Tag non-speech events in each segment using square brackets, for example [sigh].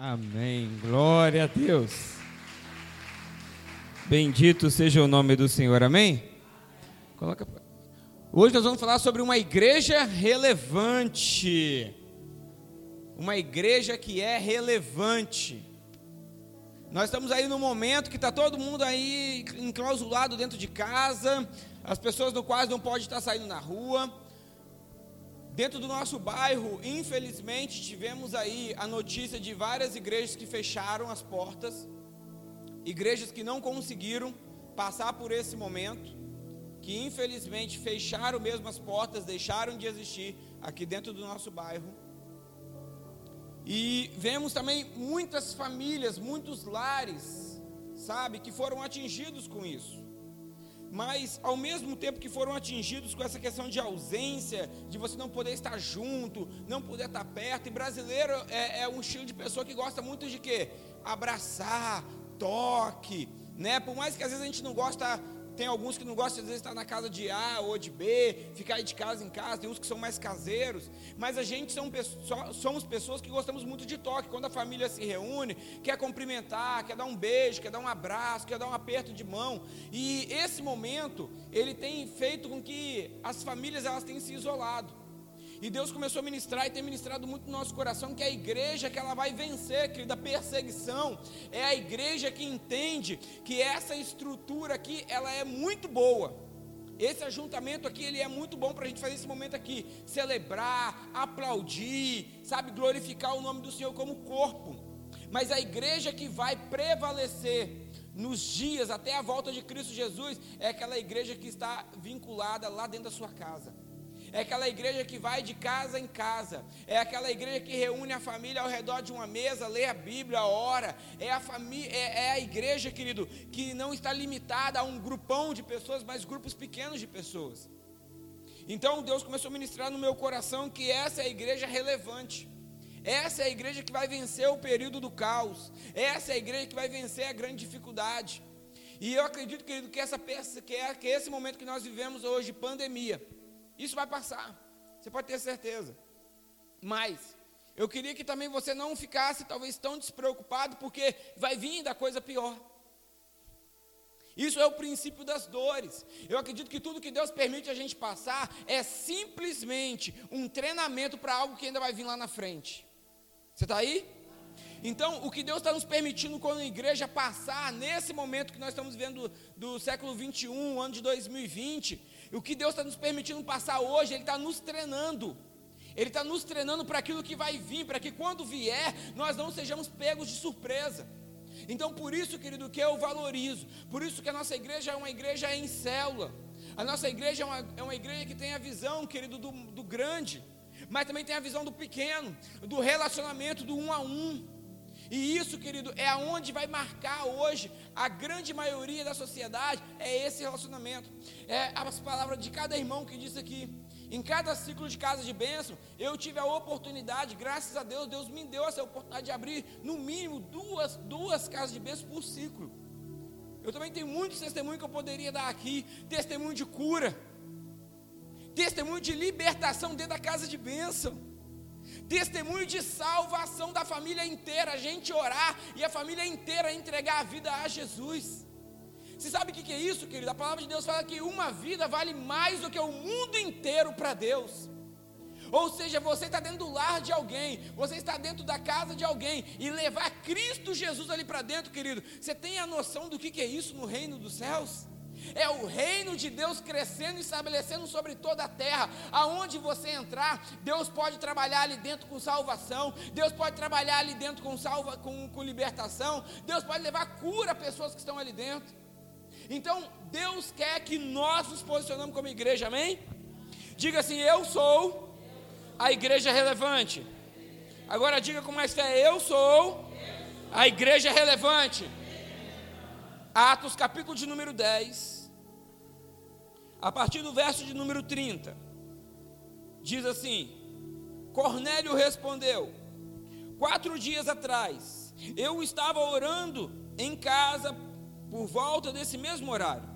Amém. Glória a Deus. Bendito seja o nome do Senhor. Amém? Coloca. Hoje nós vamos falar sobre uma igreja relevante. Uma igreja que é relevante. Nós estamos aí no momento que está todo mundo aí enclausulado dentro de casa, as pessoas no quase não podem estar saindo na rua. Dentro do nosso bairro, infelizmente, tivemos aí a notícia de várias igrejas que fecharam as portas, igrejas que não conseguiram passar por esse momento, que infelizmente fecharam mesmo as portas, deixaram de existir aqui dentro do nosso bairro. E vemos também muitas famílias, muitos lares, sabe, que foram atingidos com isso mas ao mesmo tempo que foram atingidos com essa questão de ausência, de você não poder estar junto, não poder estar perto, e brasileiro é, é um estilo de pessoa que gosta muito de quê? Abraçar, toque, né? Por mais que às vezes a gente não gosta tem alguns que não gostam, de estar na casa de A ou de B, ficar de casa em casa. Tem uns que são mais caseiros. Mas a gente são, somos pessoas que gostamos muito de toque. Quando a família se reúne, quer cumprimentar, quer dar um beijo, quer dar um abraço, quer dar um aperto de mão. E esse momento, ele tem feito com que as famílias elas tenham se isolado. E Deus começou a ministrar e tem ministrado muito no nosso coração que é a igreja que ela vai vencer, querida, perseguição. É a igreja que entende que essa estrutura aqui, ela é muito boa. Esse ajuntamento aqui, ele é muito bom para a gente fazer esse momento aqui. Celebrar, aplaudir, sabe, glorificar o nome do Senhor como corpo. Mas a igreja que vai prevalecer nos dias até a volta de Cristo Jesus é aquela igreja que está vinculada lá dentro da sua casa é aquela igreja que vai de casa em casa, é aquela igreja que reúne a família ao redor de uma mesa, lê a Bíblia, ora, é a família, é, é a igreja, querido, que não está limitada a um grupão de pessoas, mas grupos pequenos de pessoas. Então Deus começou a ministrar no meu coração que essa é a igreja relevante. Essa é a igreja que vai vencer o período do caos. Essa é a igreja que vai vencer a grande dificuldade. E eu acredito, querido, que essa que é que esse momento que nós vivemos hoje, pandemia, isso vai passar. Você pode ter certeza. Mas eu queria que também você não ficasse talvez tão despreocupado, porque vai vir da coisa pior. Isso é o princípio das dores. Eu acredito que tudo que Deus permite a gente passar é simplesmente um treinamento para algo que ainda vai vir lá na frente. Você está aí? Então, o que Deus está nos permitindo como igreja passar nesse momento que nós estamos vivendo do, do século 21, ano de 2020, o que Deus está nos permitindo passar hoje, Ele está nos treinando. Ele está nos treinando para aquilo que vai vir, para que quando vier, nós não sejamos pegos de surpresa. Então, por isso, querido, que eu valorizo, por isso que a nossa igreja é uma igreja em célula. A nossa igreja é uma, é uma igreja que tem a visão, querido, do, do grande, mas também tem a visão do pequeno, do relacionamento, do um a um. E isso, querido, é aonde vai marcar hoje a grande maioria da sociedade, é esse relacionamento. É as palavras de cada irmão que disse aqui. Em cada ciclo de casa de bênção, eu tive a oportunidade, graças a Deus, Deus me deu essa oportunidade de abrir no mínimo duas, duas casas de bênção por ciclo. Eu também tenho muitos testemunhos que eu poderia dar aqui, testemunho de cura, testemunho de libertação dentro da casa de bênção testemunho de salvação da família inteira, a gente orar e a família inteira entregar a vida a Jesus. Você sabe o que é isso, querido? A palavra de Deus fala que uma vida vale mais do que o mundo inteiro para Deus. Ou seja, você está dentro do lar de alguém, você está dentro da casa de alguém, e levar Cristo Jesus ali para dentro, querido. Você tem a noção do que é isso no reino dos céus? É o reino de Deus crescendo e estabelecendo sobre toda a terra. Aonde você entrar, Deus pode trabalhar ali dentro com salvação. Deus pode trabalhar ali dentro com salva, com, com libertação. Deus pode levar cura a pessoas que estão ali dentro. Então, Deus quer que nós nos posicionamos como igreja, amém? Diga assim: Eu sou a igreja relevante. Agora diga com mais fé: Eu sou a igreja relevante. Atos, capítulo de número 10, a partir do verso de número 30, diz assim: Cornélio respondeu: Quatro dias atrás, eu estava orando em casa por volta desse mesmo horário,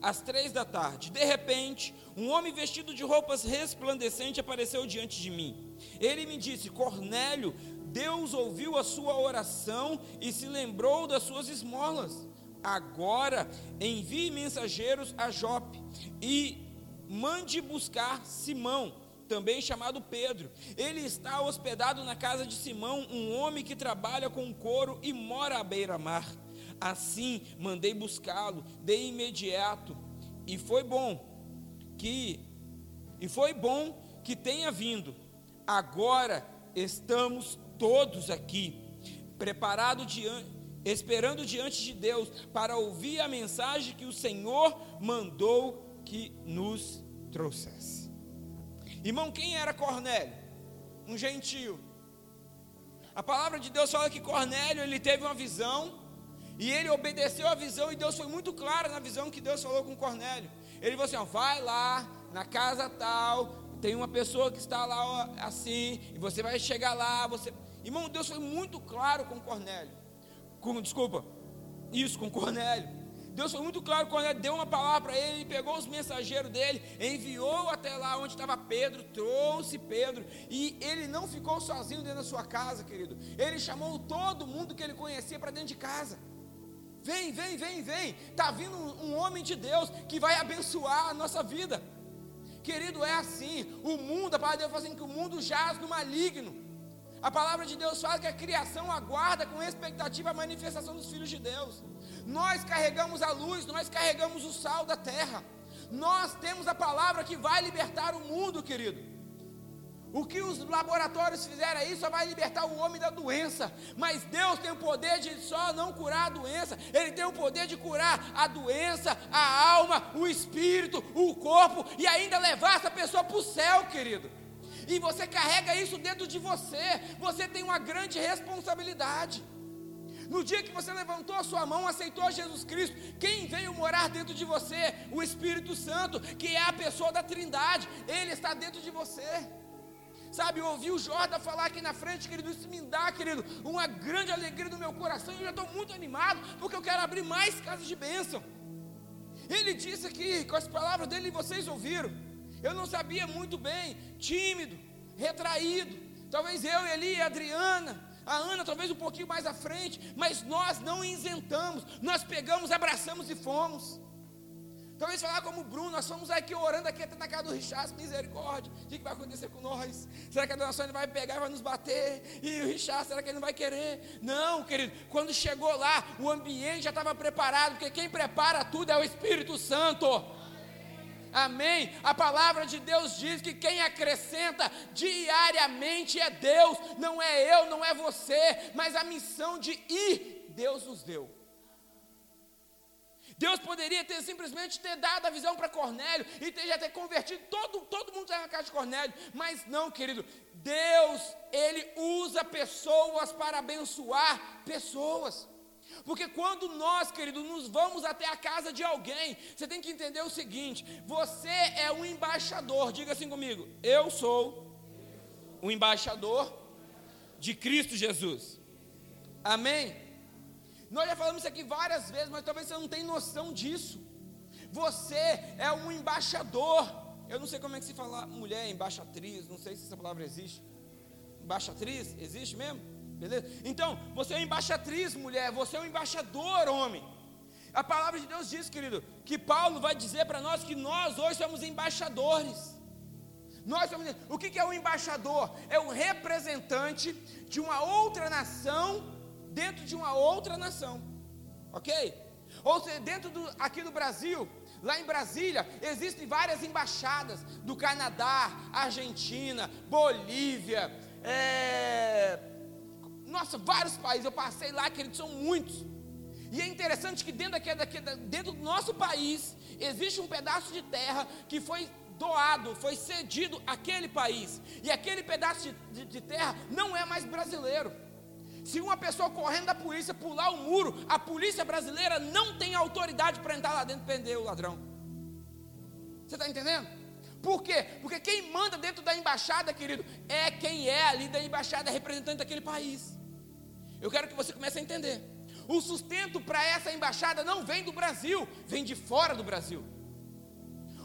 às três da tarde. De repente, um homem vestido de roupas resplandecentes apareceu diante de mim. Ele me disse: Cornélio, Deus ouviu a sua oração e se lembrou das suas esmolas. Agora envie mensageiros a Jope e mande buscar Simão, também chamado Pedro. Ele está hospedado na casa de Simão, um homem que trabalha com couro e mora à beira-mar. Assim mandei buscá-lo de imediato, e foi bom que e foi bom que tenha vindo. Agora estamos todos aqui, preparados diante esperando diante de Deus para ouvir a mensagem que o Senhor mandou que nos trouxesse. Irmão, quem era Cornélio? Um gentio. A palavra de Deus fala que Cornélio ele teve uma visão e ele obedeceu a visão e Deus foi muito claro na visão que Deus falou com Cornélio. Ele falou assim: ó, vai lá na casa tal, tem uma pessoa que está lá ó, assim, e você vai chegar lá, você. Irmão, Deus foi muito claro com Cornélio. Com, desculpa, isso com Cornélio. Deus foi muito claro ele deu uma palavra para ele, ele pegou os mensageiros dele, enviou até lá onde estava Pedro, trouxe Pedro, e ele não ficou sozinho dentro da sua casa, querido. Ele chamou todo mundo que ele conhecia para dentro de casa. Vem, vem, vem, vem. Está vindo um, um homem de Deus que vai abençoar a nossa vida. Querido, é assim. O mundo, a palavra de Deus fala assim que o mundo jaz no maligno. A palavra de Deus fala que a criação aguarda com expectativa a manifestação dos filhos de Deus. Nós carregamos a luz, nós carregamos o sal da terra. Nós temos a palavra que vai libertar o mundo, querido. O que os laboratórios fizeram aí só vai libertar o homem da doença. Mas Deus tem o poder de só não curar a doença, Ele tem o poder de curar a doença, a alma, o espírito, o corpo e ainda levar essa pessoa para o céu, querido. E você carrega isso dentro de você, você tem uma grande responsabilidade. No dia que você levantou a sua mão, aceitou Jesus Cristo, quem veio morar dentro de você? O Espírito Santo, que é a pessoa da Trindade, ele está dentro de você. Sabe, eu ouvi o Jordan falar aqui na frente, querido, isso me dá, querido, uma grande alegria no meu coração. Eu já estou muito animado, porque eu quero abrir mais casas de bênção. Ele disse aqui, com as palavras dele, vocês ouviram. Eu não sabia muito bem, tímido, retraído. Talvez eu, Eli e Adriana, a Ana talvez um pouquinho mais à frente, mas nós não isentamos, nós pegamos, abraçamos e fomos. Talvez falar como o Bruno, nós fomos aqui orando aqui até na casa do Richard, misericórdia, o que vai acontecer com nós? Será que a dona Sônia vai pegar e vai nos bater? E o Richard, será que ele não vai querer? Não, querido, quando chegou lá, o ambiente já estava preparado, porque quem prepara tudo é o Espírito Santo. Amém? A palavra de Deus diz que quem acrescenta diariamente é Deus, não é eu, não é você, mas a missão de ir, Deus nos deu. Deus poderia ter simplesmente ter dado a visão para Cornélio e ter, já ter convertido todo, todo mundo na casa de Cornélio, mas não, querido. Deus, ele usa pessoas para abençoar pessoas. Porque quando nós, querido, nos vamos até a casa de alguém, você tem que entender o seguinte: você é um embaixador, diga assim comigo, eu sou o embaixador de Cristo Jesus. Amém? Nós já falamos isso aqui várias vezes, mas talvez você não tenha noção disso. Você é um embaixador. Eu não sei como é que se fala mulher, embaixatriz, não sei se essa palavra existe. Embaixatriz, existe mesmo? Beleza? Então, você é embaixatriz, mulher, você é um embaixador, homem. A palavra de Deus diz, querido, que Paulo vai dizer para nós que nós hoje somos embaixadores. Nós somos, o que é um embaixador? É o representante de uma outra nação dentro de uma outra nação. Ok? Ou seja, dentro do, aqui no Brasil, lá em Brasília, existem várias embaixadas do Canadá, Argentina, Bolívia, é, nossa, vários países, eu passei lá, queridos, são muitos. E é interessante que dentro, daqui, dentro do nosso país, existe um pedaço de terra que foi doado, foi cedido àquele país. E aquele pedaço de, de, de terra não é mais brasileiro. Se uma pessoa correndo da polícia pular o muro, a polícia brasileira não tem autoridade para entrar lá dentro e prender o ladrão. Você está entendendo? Por quê? Porque quem manda dentro da embaixada, querido, é quem é ali da embaixada, representante daquele país. Eu quero que você comece a entender. O sustento para essa embaixada não vem do Brasil, vem de fora do Brasil.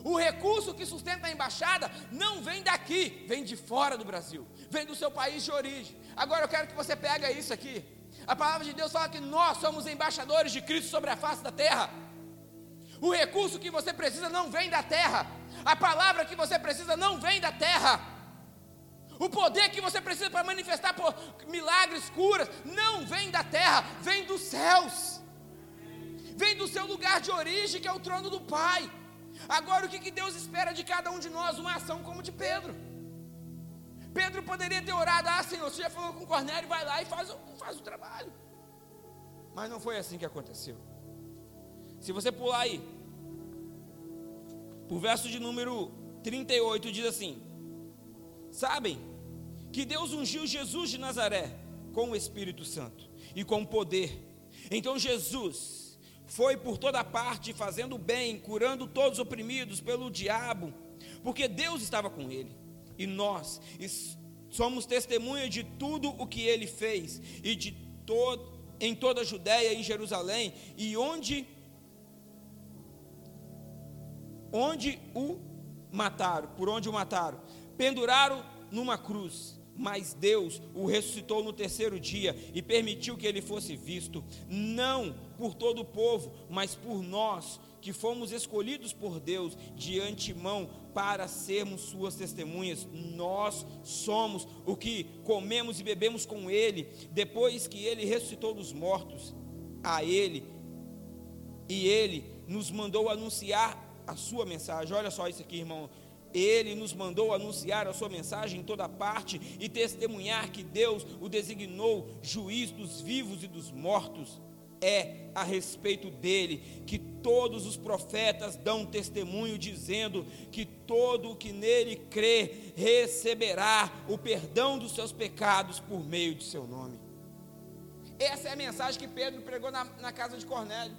O recurso que sustenta a embaixada não vem daqui, vem de fora do Brasil, vem do seu país de origem. Agora eu quero que você pegue isso aqui. A palavra de Deus fala que nós somos embaixadores de Cristo sobre a face da terra. O recurso que você precisa não vem da terra. A palavra que você precisa não vem da terra. O poder que você precisa para manifestar por milagres, curas, não vem da terra, vem dos céus. Vem do seu lugar de origem, que é o trono do Pai. Agora, o que, que Deus espera de cada um de nós? Uma ação como de Pedro. Pedro poderia ter orado, ah Senhor, você já falou com Cornélio, vai lá e faz o, faz o trabalho. Mas não foi assim que aconteceu. Se você pular aí, o verso de número 38 diz assim: Sabem que Deus ungiu Jesus de Nazaré com o Espírito Santo e com poder. Então Jesus foi por toda parte fazendo bem, curando todos os oprimidos pelo diabo, porque Deus estava com ele. E nós somos testemunha de tudo o que ele fez e de todo em toda a Judéia e Jerusalém e onde onde o mataram, por onde o mataram, penduraram numa cruz mas Deus o ressuscitou no terceiro dia e permitiu que ele fosse visto, não por todo o povo, mas por nós, que fomos escolhidos por Deus de antemão para sermos suas testemunhas. Nós somos o que comemos e bebemos com ele, depois que ele ressuscitou dos mortos. A ele, e ele nos mandou anunciar a sua mensagem. Olha só isso aqui, irmão. Ele nos mandou anunciar a sua mensagem em toda parte e testemunhar que Deus o designou juiz dos vivos e dos mortos. É a respeito dele que todos os profetas dão testemunho, dizendo que todo o que nele crê receberá o perdão dos seus pecados por meio de seu nome. Essa é a mensagem que Pedro pregou na, na casa de Cornélio.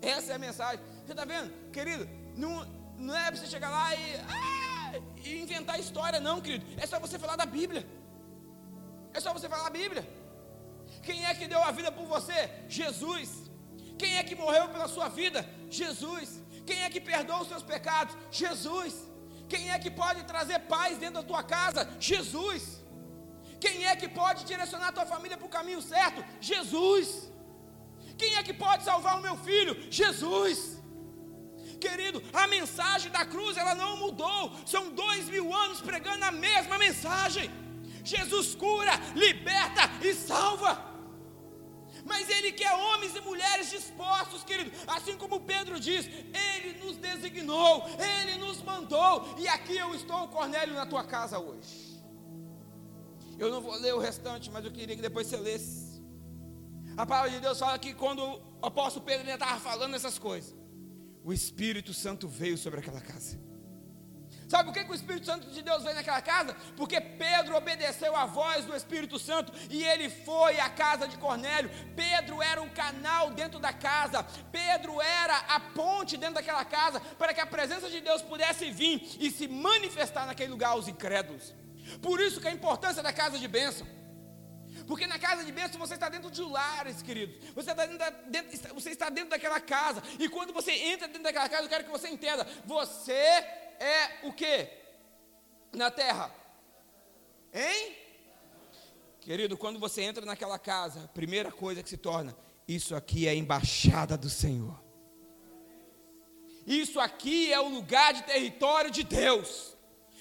Essa é a mensagem. Você está vendo, querido? Não, não é para você chegar lá e, ah, e inventar história, não, querido. É só você falar da Bíblia. É só você falar a Bíblia. Quem é que deu a vida por você? Jesus. Quem é que morreu pela sua vida? Jesus. Quem é que perdoa os seus pecados? Jesus. Quem é que pode trazer paz dentro da tua casa? Jesus. Quem é que pode direcionar a tua família para o caminho certo? Jesus. Quem é que pode salvar o meu filho? Jesus. Querido, a mensagem da cruz ela não mudou. São dois mil anos pregando a mesma mensagem. Jesus cura, liberta e salva. Mas Ele quer homens e mulheres dispostos, querido. Assim como Pedro diz, Ele nos designou, Ele nos mandou. E aqui eu estou, Cornélio, na tua casa hoje. Eu não vou ler o restante, mas eu queria que depois você lesse. A palavra de Deus fala que quando o apóstolo Pedro estava falando essas coisas, o Espírito Santo veio sobre aquela casa. Sabe por que, que, o Espírito Santo de Deus veio naquela casa? Porque Pedro obedeceu à voz do Espírito Santo e ele foi à casa de Cornélio. Pedro era um canal dentro da casa, Pedro era a ponte dentro daquela casa para que a presença de Deus pudesse vir e se manifestar naquele lugar aos incrédulos. Por isso que a importância da casa de bênção. Porque na casa de bênção você está dentro de lares, queridos. Você está dentro, da, dentro, você está dentro daquela casa. E quando você entra dentro daquela casa, eu quero que você entenda. Você é o que? Na terra. Hein? Querido, quando você entra naquela casa, a primeira coisa que se torna, isso aqui é a embaixada do Senhor. Isso aqui é o lugar de território de Deus.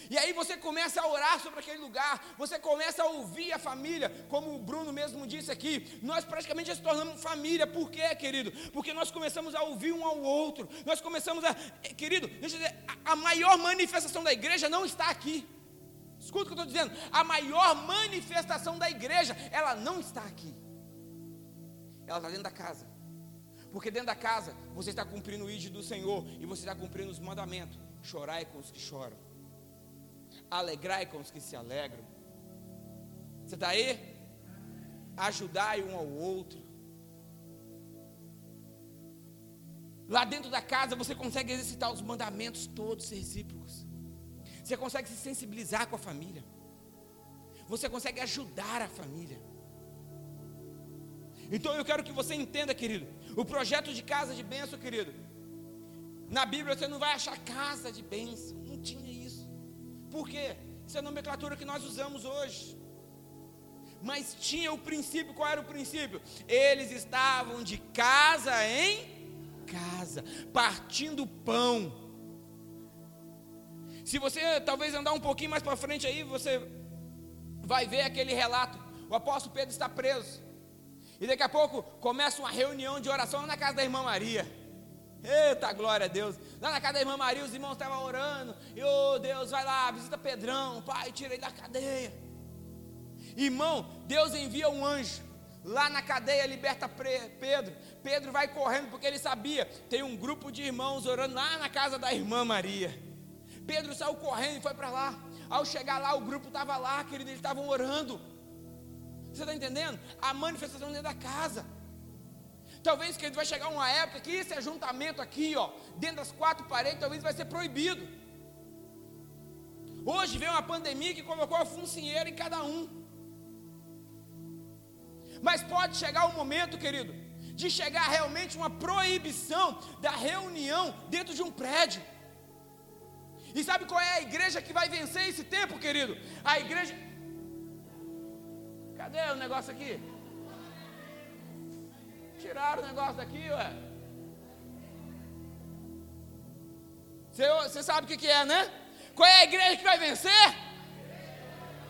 E aí você começa a orar sobre aquele lugar, você começa a ouvir a família, como o Bruno mesmo disse aqui, nós praticamente já se tornamos família, por quê, querido? Porque nós começamos a ouvir um ao outro, nós começamos a, eh, querido, deixa eu dizer, a maior manifestação da igreja não está aqui. Escuta o que eu estou dizendo, a maior manifestação da igreja, ela não está aqui. Ela está dentro da casa. Porque dentro da casa você está cumprindo o ID do Senhor e você está cumprindo os mandamentos. Chorai com os que choram alegrai com os que se alegram. Você está aí? Ajudai um ao outro. Lá dentro da casa você consegue exercitar os mandamentos todos recíprocos. Você consegue se sensibilizar com a família. Você consegue ajudar a família. Então eu quero que você entenda, querido, o projeto de casa de bênção, querido, Na Bíblia você não vai achar casa de bênção. Por quê? Isso é a nomenclatura que nós usamos hoje. Mas tinha o princípio, qual era o princípio? Eles estavam de casa em casa, partindo pão. Se você talvez andar um pouquinho mais para frente aí, você vai ver aquele relato. O apóstolo Pedro está preso. E daqui a pouco começa uma reunião de oração na casa da irmã Maria. Eita, glória a Deus. Lá na casa da irmã Maria, os irmãos estavam orando. E, oh Deus, vai lá, visita Pedrão. Pai, tira ele da cadeia. Irmão, Deus envia um anjo. Lá na cadeia, liberta Pedro. Pedro vai correndo porque ele sabia. Tem um grupo de irmãos orando lá na casa da irmã Maria. Pedro saiu correndo e foi para lá. Ao chegar lá, o grupo estava lá, querido, eles estavam orando. Você está entendendo? A manifestação dentro da casa. Talvez que vai chegar uma época que esse ajuntamento aqui, ó, dentro das quatro paredes, talvez vai ser proibido. Hoje veio uma pandemia que colocou a funcinheira em cada um. Mas pode chegar o um momento, querido, de chegar realmente uma proibição da reunião dentro de um prédio. E sabe qual é a igreja que vai vencer esse tempo, querido? A igreja. Cadê o negócio aqui? Tiraram o negócio daqui, ué. Você, você sabe o que, que é, né? Qual é a igreja que vai vencer?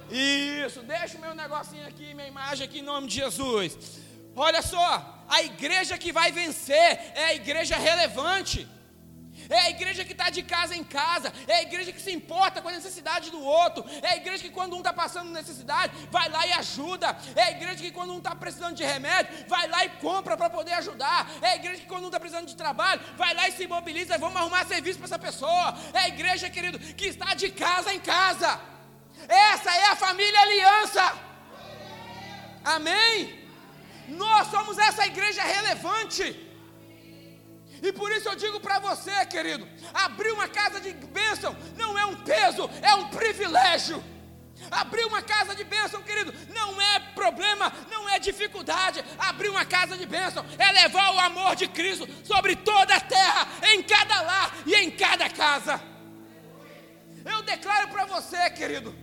Isso, deixa o meu negocinho aqui, minha imagem aqui em nome de Jesus. Olha só, a igreja que vai vencer é a igreja relevante. É a igreja que está de casa em casa, é a igreja que se importa com a necessidade do outro, é a igreja que quando um está passando necessidade, vai lá e ajuda, é a igreja que quando um está precisando de remédio, vai lá e compra para poder ajudar, é a igreja que quando um está precisando de trabalho, vai lá e se mobiliza, vamos arrumar serviço para essa pessoa, é a igreja, querido, que está de casa em casa, essa é a família aliança, amém? Nós somos essa igreja relevante. E por isso eu digo para você, querido: abrir uma casa de bênção não é um peso, é um privilégio. Abrir uma casa de bênção, querido, não é problema, não é dificuldade. Abrir uma casa de bênção é levar o amor de Cristo sobre toda a terra, em cada lar e em cada casa. Eu declaro para você, querido,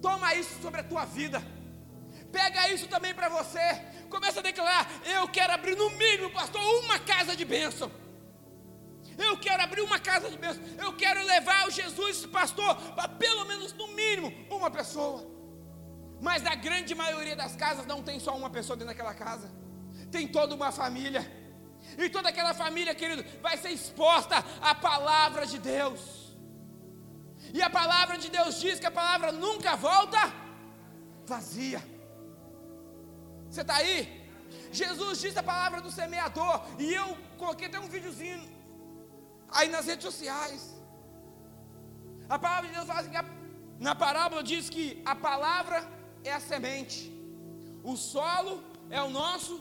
toma isso sobre a tua vida. Pega isso também para você. Começa a declarar: Eu quero abrir no mínimo, pastor, uma casa de bênção. Eu quero abrir uma casa de bênção. Eu quero levar o Jesus, pastor, para pelo menos no mínimo uma pessoa. Mas a grande maioria das casas não tem só uma pessoa dentro daquela casa. Tem toda uma família. E toda aquela família, querido, vai ser exposta à palavra de Deus. E a palavra de Deus diz que a palavra nunca volta vazia. Você está aí? Jesus disse a palavra do semeador. E eu coloquei até um videozinho aí nas redes sociais. A palavra de Deus fala assim: na parábola diz que a palavra é a semente, o solo é o nosso.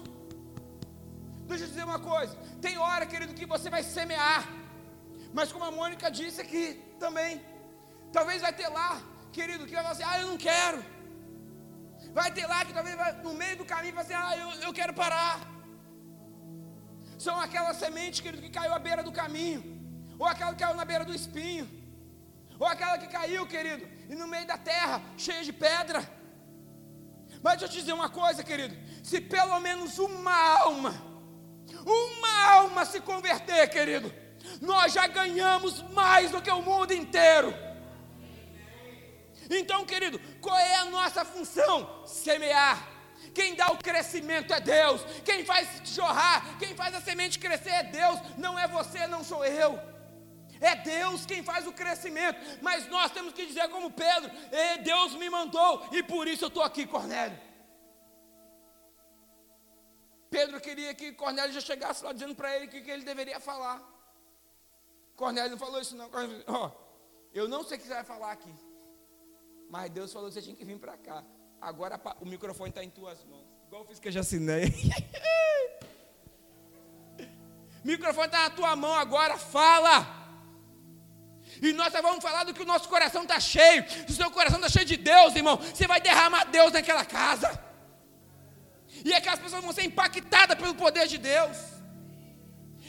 Deixa eu dizer uma coisa: tem hora, querido, que você vai semear, mas como a Mônica disse aqui também, talvez vai ter lá, querido, que vai falar assim: ah, eu não quero. Vai ter lá que talvez no meio do caminho vai ser, ah, eu, eu quero parar. São aquelas sementes, querido, que caiu à beira do caminho, ou aquela que caiu na beira do espinho, ou aquela que caiu, querido, e no meio da terra, cheia de pedra. Mas deixa eu te dizer uma coisa, querido: se pelo menos uma alma, uma alma se converter, querido, nós já ganhamos mais do que o mundo inteiro. Então, querido, qual é a nossa função? Semear. Quem dá o crescimento é Deus. Quem faz jorrar, quem faz a semente crescer é Deus. Não é você, não sou eu. É Deus quem faz o crescimento. Mas nós temos que dizer como Pedro: Deus me mandou e por isso eu estou aqui, Cornélio. Pedro queria que Cornélio já chegasse lá dizendo para ele o que, que, ele deveria falar. Cornélio não falou isso, não. Oh, eu não sei o que você vai falar aqui. Mas Deus falou que você tinha que vir para cá. Agora o microfone está em tuas mãos. Igual eu fiz que eu já assinei. [laughs] microfone está na tua mão agora, fala. E nós só vamos falar do que o nosso coração está cheio. Se o seu coração está cheio de Deus, irmão, você vai derramar Deus naquela casa. E aquelas pessoas vão ser impactadas pelo poder de Deus.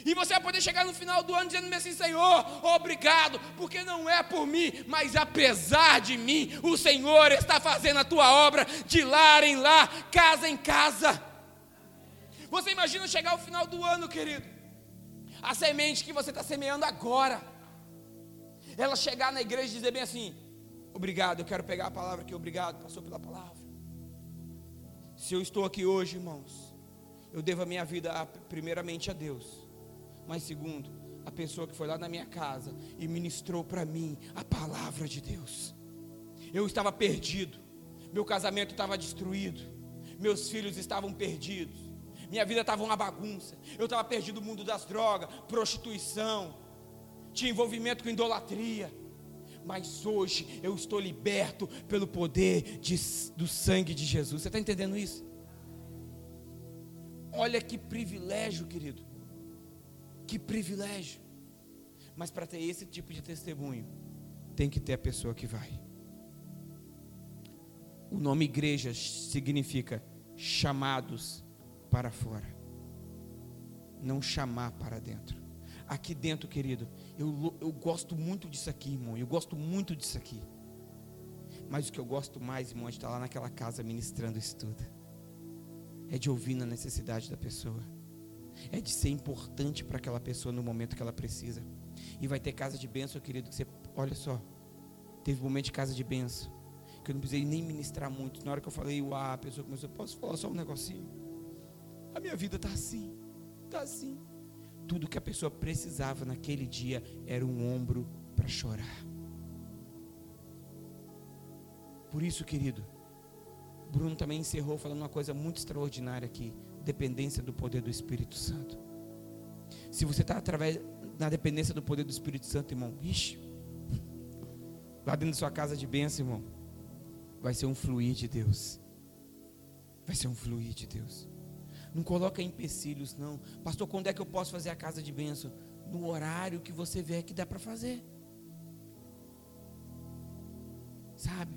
E você vai poder chegar no final do ano dizendo assim: Senhor, obrigado, porque não é por mim, mas apesar de mim, o Senhor está fazendo a tua obra de lar em lar, casa em casa. Você imagina chegar ao final do ano, querido, a semente que você está semeando agora, ela chegar na igreja e dizer bem assim: Obrigado, eu quero pegar a palavra aqui, obrigado, passou pela palavra. Se eu estou aqui hoje, irmãos, eu devo a minha vida primeiramente a Deus mas segundo, a pessoa que foi lá na minha casa e ministrou para mim a palavra de Deus. Eu estava perdido, meu casamento estava destruído, meus filhos estavam perdidos, minha vida estava uma bagunça, eu estava perdido no mundo das drogas, prostituição, tinha envolvimento com idolatria. Mas hoje eu estou liberto pelo poder de, do sangue de Jesus. Você está entendendo isso? Olha que privilégio, querido. Que privilégio. Mas para ter esse tipo de testemunho, tem que ter a pessoa que vai. O nome igreja significa chamados para fora, não chamar para dentro. Aqui dentro, querido, eu, eu gosto muito disso aqui, irmão. Eu gosto muito disso aqui. Mas o que eu gosto mais, irmão, é de estar lá naquela casa ministrando isso tudo. É de ouvir na necessidade da pessoa é de ser importante para aquela pessoa no momento que ela precisa. E vai ter casa de bênção, querido, que você, olha só, teve um momento de casa de bênção, que eu não precisei nem ministrar muito. Na hora que eu falei, uau, a pessoa começou, posso falar só um negocinho? A minha vida está assim, está assim. Tudo que a pessoa precisava naquele dia era um ombro para chorar. Por isso, querido, Bruno também encerrou falando uma coisa muito extraordinária aqui dependência do poder do Espírito Santo. Se você está através na dependência do poder do Espírito Santo, irmão, ixi, lá dentro da sua casa de bênção, irmão, vai ser um fluir de Deus. Vai ser um fluir de Deus. Não coloca empecilhos, não. Pastor, quando é que eu posso fazer a casa de bênção? No horário que você vê que dá para fazer. Sabe?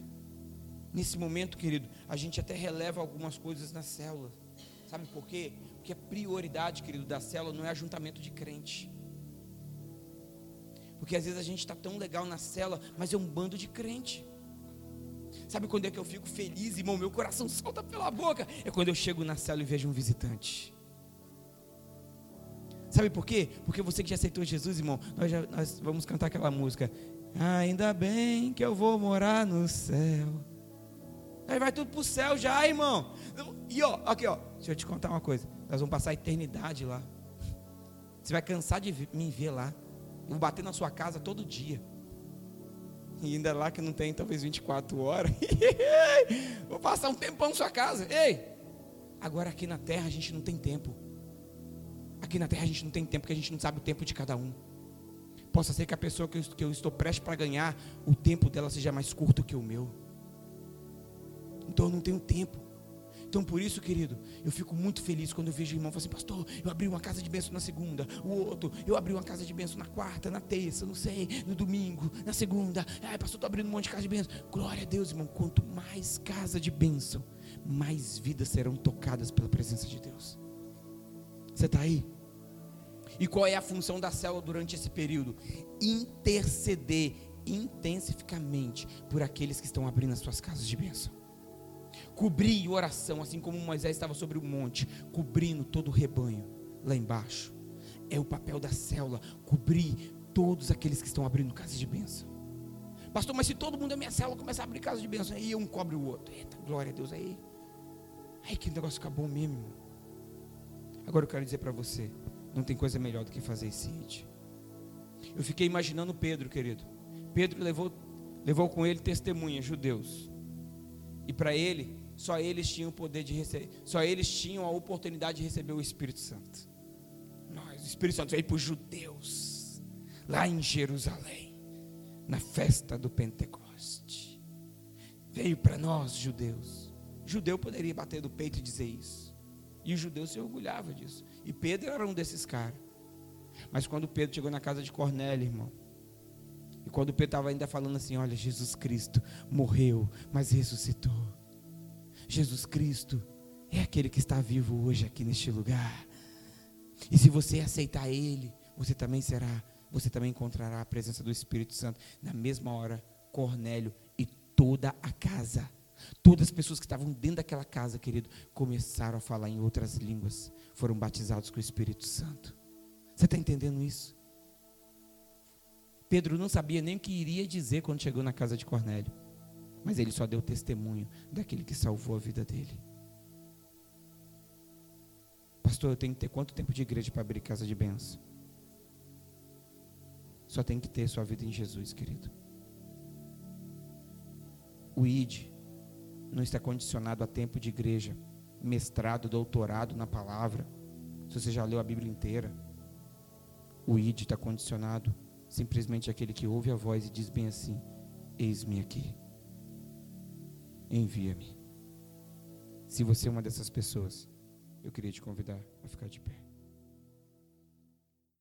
Nesse momento, querido, a gente até releva algumas coisas na célula. Sabe por quê? Porque a prioridade, querido, da célula não é ajuntamento de crente. Porque às vezes a gente está tão legal na célula, mas é um bando de crente. Sabe quando é que eu fico feliz, irmão? Meu coração [laughs] solta pela boca. É quando eu chego na célula e vejo um visitante. Sabe por quê? Porque você que já aceitou Jesus, irmão, nós, já, nós vamos cantar aquela música. Ainda bem que eu vou morar no céu. Aí vai tudo para o céu já, irmão. E ó, aqui ó, deixa eu te contar uma coisa. Nós vamos passar a eternidade lá. Você vai cansar de me ver lá. Eu vou bater na sua casa todo dia. E ainda lá que não tem talvez 24 horas. [laughs] vou passar um tempão na sua casa. Ei! Agora aqui na terra a gente não tem tempo. Aqui na terra a gente não tem tempo porque a gente não sabe o tempo de cada um. Possa ser que a pessoa que eu estou prestes para ganhar, o tempo dela seja mais curto que o meu. Então eu não tenho tempo. Então por isso, querido, eu fico muito feliz quando eu vejo o irmão falar assim, pastor, eu abri uma casa de bênção na segunda, o outro, eu abri uma casa de bênção na quarta, na terça, não sei, no domingo, na segunda. Ai, pastor, estou abrindo um monte de casa de bênção. Glória a Deus, irmão. Quanto mais casa de bênção, mais vidas serão tocadas pela presença de Deus. Você está aí? E qual é a função da célula durante esse período? Interceder intensificamente por aqueles que estão abrindo as suas casas de bênção cobrir oração, assim como Moisés estava sobre o monte, cobrindo todo o rebanho lá embaixo. É o papel da célula, cobrir todos aqueles que estão abrindo casas de bênção. Pastor, mas se todo mundo é minha célula começar a abrir casa de bênção, aí um cobre o outro. Eita, glória a Deus aí. Aí que negócio fica bom mesmo. Irmão. Agora eu quero dizer para você, não tem coisa melhor do que fazer esse hit. Eu fiquei imaginando Pedro, querido. Pedro levou, levou com ele testemunhas, judeus. E para ele, só eles tinham o poder de receber, só eles tinham a oportunidade de receber o Espírito Santo. Nós, o Espírito Santo veio para os judeus, lá em Jerusalém, na festa do Pentecoste. Veio para nós, judeus. Judeu poderia bater do peito e dizer isso. E o judeu se orgulhava disso. E Pedro era um desses caras. Mas quando Pedro chegou na casa de Cornélio, irmão, e quando Pedro estava ainda falando assim: Olha, Jesus Cristo morreu, mas ressuscitou. Jesus Cristo é aquele que está vivo hoje aqui neste lugar. E se você aceitar Ele, você também será, você também encontrará a presença do Espírito Santo. Na mesma hora, Cornélio e toda a casa, todas as pessoas que estavam dentro daquela casa, querido, começaram a falar em outras línguas, foram batizados com o Espírito Santo. Você está entendendo isso? Pedro não sabia nem o que iria dizer quando chegou na casa de Cornélio, mas ele só deu testemunho daquele que salvou a vida dele. Pastor, eu tenho que ter quanto tempo de igreja para abrir casa de bênção? Só tem que ter sua vida em Jesus, querido. O ID não está condicionado a tempo de igreja, mestrado, doutorado na palavra. Se você já leu a Bíblia inteira, o ID está condicionado simplesmente àquele que ouve a voz e diz bem assim: Eis-me aqui, envia-me. Se você é uma dessas pessoas, eu queria te convidar a ficar de pé.